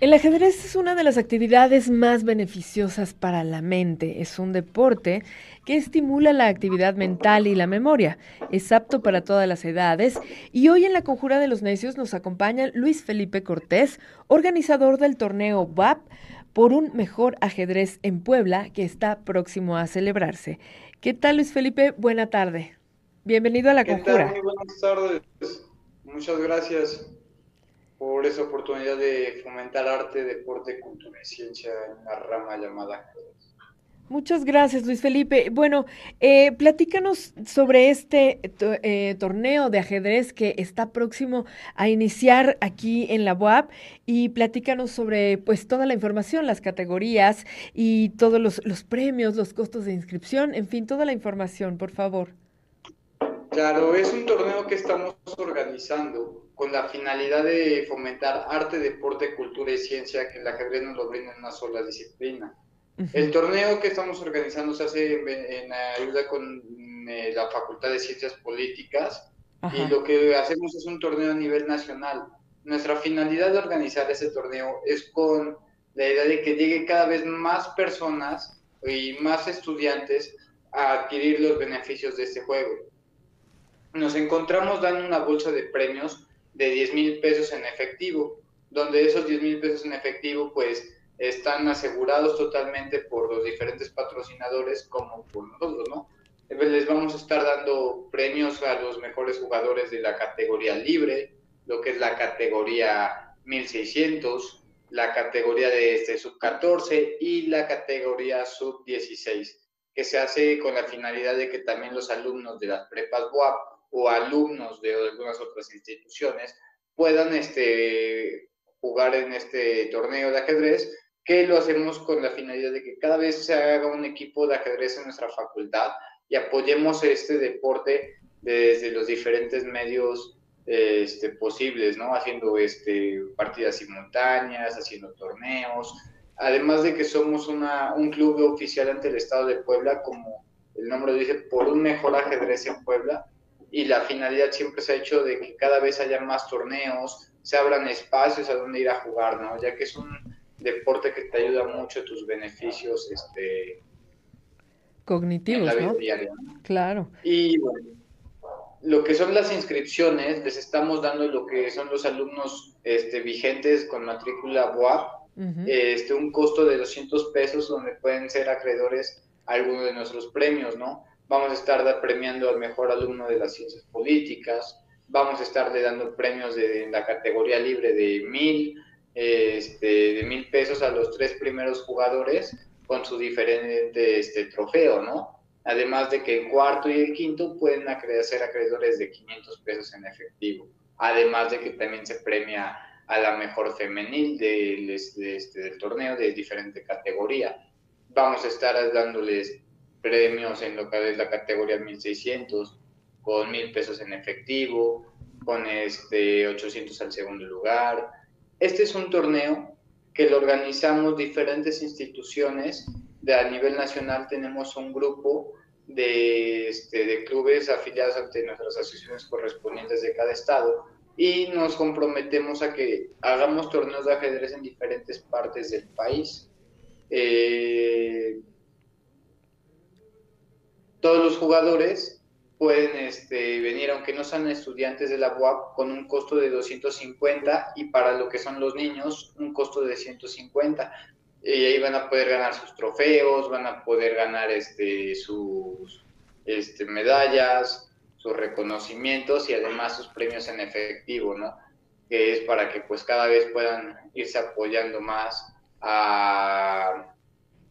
El ajedrez es una de las actividades más beneficiosas para la mente. Es un deporte que estimula la actividad mental y la memoria. Es apto para todas las edades y hoy en la Conjura de los Necios nos acompaña Luis Felipe Cortés, organizador del torneo BAP por un mejor ajedrez en Puebla que está próximo a celebrarse. ¿Qué tal Luis Felipe? Buena tarde. Bienvenido a la Conjura. Muy buenas tardes. Muchas gracias por esa oportunidad de fomentar arte, deporte, cultura y ciencia en la rama llamada Muchas gracias, Luis Felipe. Bueno, eh, platícanos sobre este eh, torneo de ajedrez que está próximo a iniciar aquí en la UAP y platícanos sobre pues toda la información, las categorías y todos los, los premios, los costos de inscripción, en fin, toda la información, por favor. Claro, es un torneo que estamos organizando con la finalidad de fomentar arte, deporte, cultura y ciencia, que el ajedrez nos lo brinda en una sola disciplina. El torneo que estamos organizando se hace en, ayuda con eh, la Facultad de Ciencias Políticas y lo que hacemos es un torneo a nivel nacional. Nuestra finalidad de organizar ese torneo es con la idea de que llegue cada vez más personas y más estudiantes a adquirir los beneficios de este juego. Nos encontramos dando una bolsa de premios de 10 mil pesos en efectivo, donde esos 10 mil pesos en efectivo pues están asegurados totalmente por los diferentes patrocinadores como por nosotros, ¿no? Les vamos a estar dando premios a los mejores jugadores de la categoría libre, lo que es la categoría 1600, la categoría de este sub 14 y la categoría sub 16, que se hace con la finalidad de que también los alumnos de las prepas WAP o alumnos de algunas otras instituciones puedan este, jugar en este torneo de ajedrez, que lo hacemos con la finalidad de que cada vez se haga un equipo de ajedrez en nuestra facultad y apoyemos este deporte desde los diferentes medios este, posibles, ¿no? Haciendo este, partidas simultáneas, haciendo torneos, además de que somos una, un club oficial ante el Estado de Puebla, como el nombre dice, por un mejor ajedrez en Puebla, y la finalidad siempre se ha hecho de que cada vez haya más torneos, se abran espacios a donde ir a jugar, ¿no? Ya que es un deporte que te ayuda mucho a tus beneficios este, cognitivos, ¿no? Claro. Y bueno, lo que son las inscripciones, les estamos dando lo que son los alumnos este, vigentes con matrícula BOAP, este, un costo de 200 pesos donde pueden ser acreedores a alguno de nuestros premios, ¿no? Vamos a estar premiando al mejor alumno de las ciencias políticas, vamos a estarle dando premios de, en la categoría libre de mil, este, de mil pesos a los tres primeros jugadores con su diferente este, trofeo, ¿no? Además de que el cuarto y el quinto pueden ser acreedores de 500 pesos en efectivo. Además de que también se premia a la mejor femenil del, este, del torneo de diferente categoría. Vamos a estar dándoles premios en lo que es la categoría 1600, con mil pesos en efectivo, con este 800 al segundo lugar. Este es un torneo que lo organizamos diferentes instituciones. De, a nivel nacional tenemos un grupo de, este, de clubes afiliados ante nuestras asociaciones correspondientes de cada estado y nos comprometemos a que hagamos torneos de ajedrez en diferentes partes del país. Eh, todos los jugadores pueden este, venir, aunque no sean estudiantes de la UAP, con un costo de 250 y para lo que son los niños, un costo de 150. Y ahí van a poder ganar sus trofeos, van a poder ganar este, sus este, medallas, sus reconocimientos y además sus premios en efectivo, ¿no? Que es para que pues cada vez puedan irse apoyando más a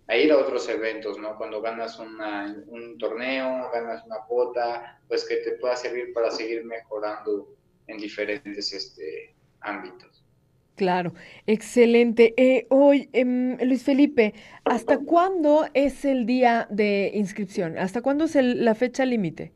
a ir a otros eventos, ¿no? Cuando ganas un torneo, ganas una cuota, pues que te pueda servir para seguir mejorando en diferentes este, ámbitos. Claro, excelente. Eh, hoy, em, Luis Felipe, ¿hasta cuándo es el día de inscripción? ¿Hasta cuándo es la fecha límite?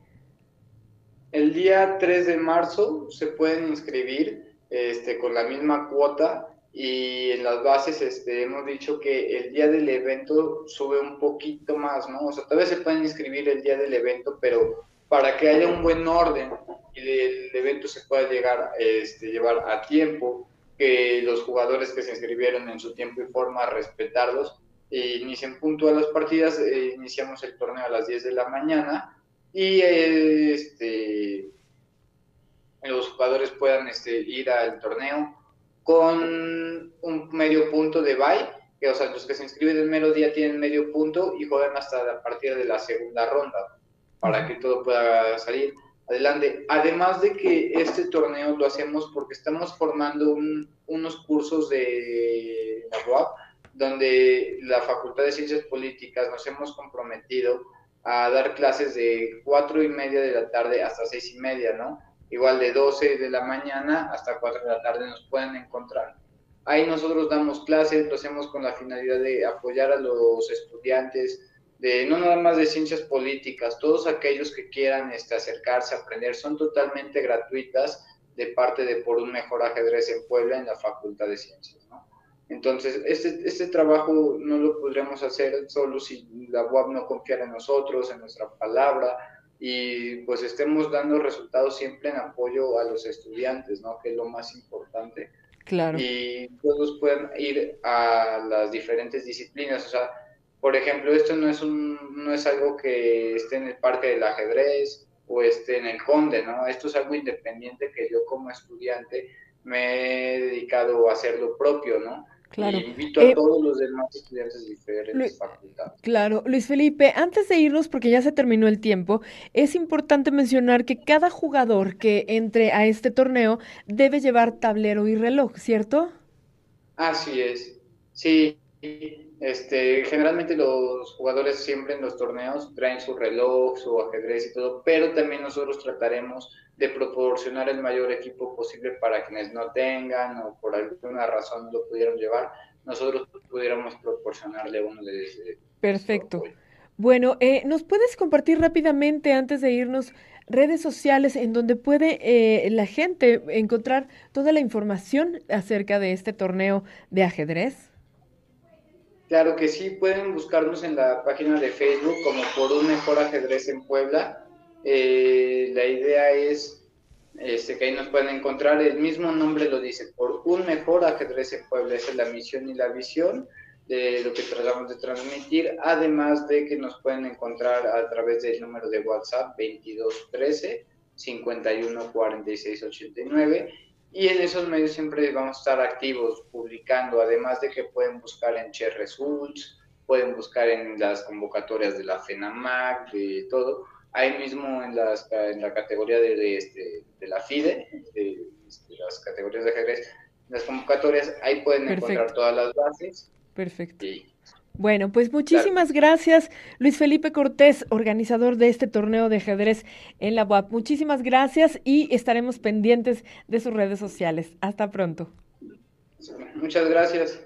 El día 3 de marzo se pueden inscribir este, con la misma cuota y en las bases este, hemos dicho que el día del evento sube un poquito más, ¿no? O sea, tal vez se pueden inscribir el día del evento, pero para que haya un buen orden y el evento se pueda llegar, este, llevar a tiempo, que los jugadores que se inscribieron en su tiempo y forma, respetarlos, e inicien puntual las partidas, eh, iniciamos el torneo a las 10 de la mañana y este, los jugadores puedan este, ir al torneo con un medio punto de bye, que o sea, los que se inscriben el mero día tienen medio punto y juegan hasta la partida de la segunda ronda para que todo pueda salir adelante. Además de que este torneo lo hacemos porque estamos formando unos cursos de la UAP, donde la Facultad de Ciencias Políticas nos hemos comprometido a dar clases de cuatro y media de la tarde hasta seis y media, ¿no? Igual de 12 de la mañana hasta 4 de la tarde nos pueden encontrar. Ahí nosotros damos clases, lo hacemos con la finalidad de apoyar a los estudiantes, de no nada más de ciencias políticas, todos aquellos que quieran este, acercarse aprender son totalmente gratuitas de parte de Por un Mejor Ajedrez en Puebla en la Facultad de Ciencias. ¿no? Entonces, este, este trabajo no lo podríamos hacer solo si la UAP no confiara en nosotros, en nuestra palabra, y pues estemos dando resultados siempre en apoyo a los estudiantes, ¿no? Que es lo más importante. Claro. Y todos pueden ir a las diferentes disciplinas, o sea, por ejemplo, esto no es, un, no es algo que esté en el parque del ajedrez o esté en el conde, ¿no? Esto es algo independiente que yo como estudiante me he dedicado a hacer lo propio, ¿no? Claro. Invito a eh, todos los demás estudiantes de diferentes facultades. Claro, Luis Felipe, antes de irnos, porque ya se terminó el tiempo, es importante mencionar que cada jugador que entre a este torneo debe llevar tablero y reloj, ¿cierto? Así es. Sí, este, generalmente los jugadores siempre en los torneos traen su reloj, su ajedrez y todo, pero también nosotros trataremos de proporcionar el mayor equipo posible para quienes no tengan o por alguna razón lo pudieron llevar, nosotros pudiéramos proporcionarle uno de ese. Perfecto. Bueno, eh, ¿nos puedes compartir rápidamente antes de irnos redes sociales en donde puede eh, la gente encontrar toda la información acerca de este torneo de ajedrez? Claro que sí, pueden buscarnos en la página de Facebook como por un mejor ajedrez en Puebla. Eh, la idea es este, que ahí nos pueden encontrar, el mismo nombre lo dice, por un mejor ajedrez en Puebla. Esa es la misión y la visión de lo que tratamos de transmitir, además de que nos pueden encontrar a través del número de WhatsApp 2213 514689 y en esos medios siempre vamos a estar activos, publicando, además de que pueden buscar en Che Results, pueden buscar en las convocatorias de la FENAMAC, de todo. Ahí mismo en, las, en la categoría de, este, de la FIDE, de, las categorías de ajedrez, las convocatorias, ahí pueden encontrar todas las bases. Perfecto. Bueno, pues muchísimas gracias, Luis Felipe Cortés, organizador de este torneo de ajedrez en la UAP. Muchísimas gracias y estaremos pendientes de sus redes sociales. Hasta pronto. Muchas gracias.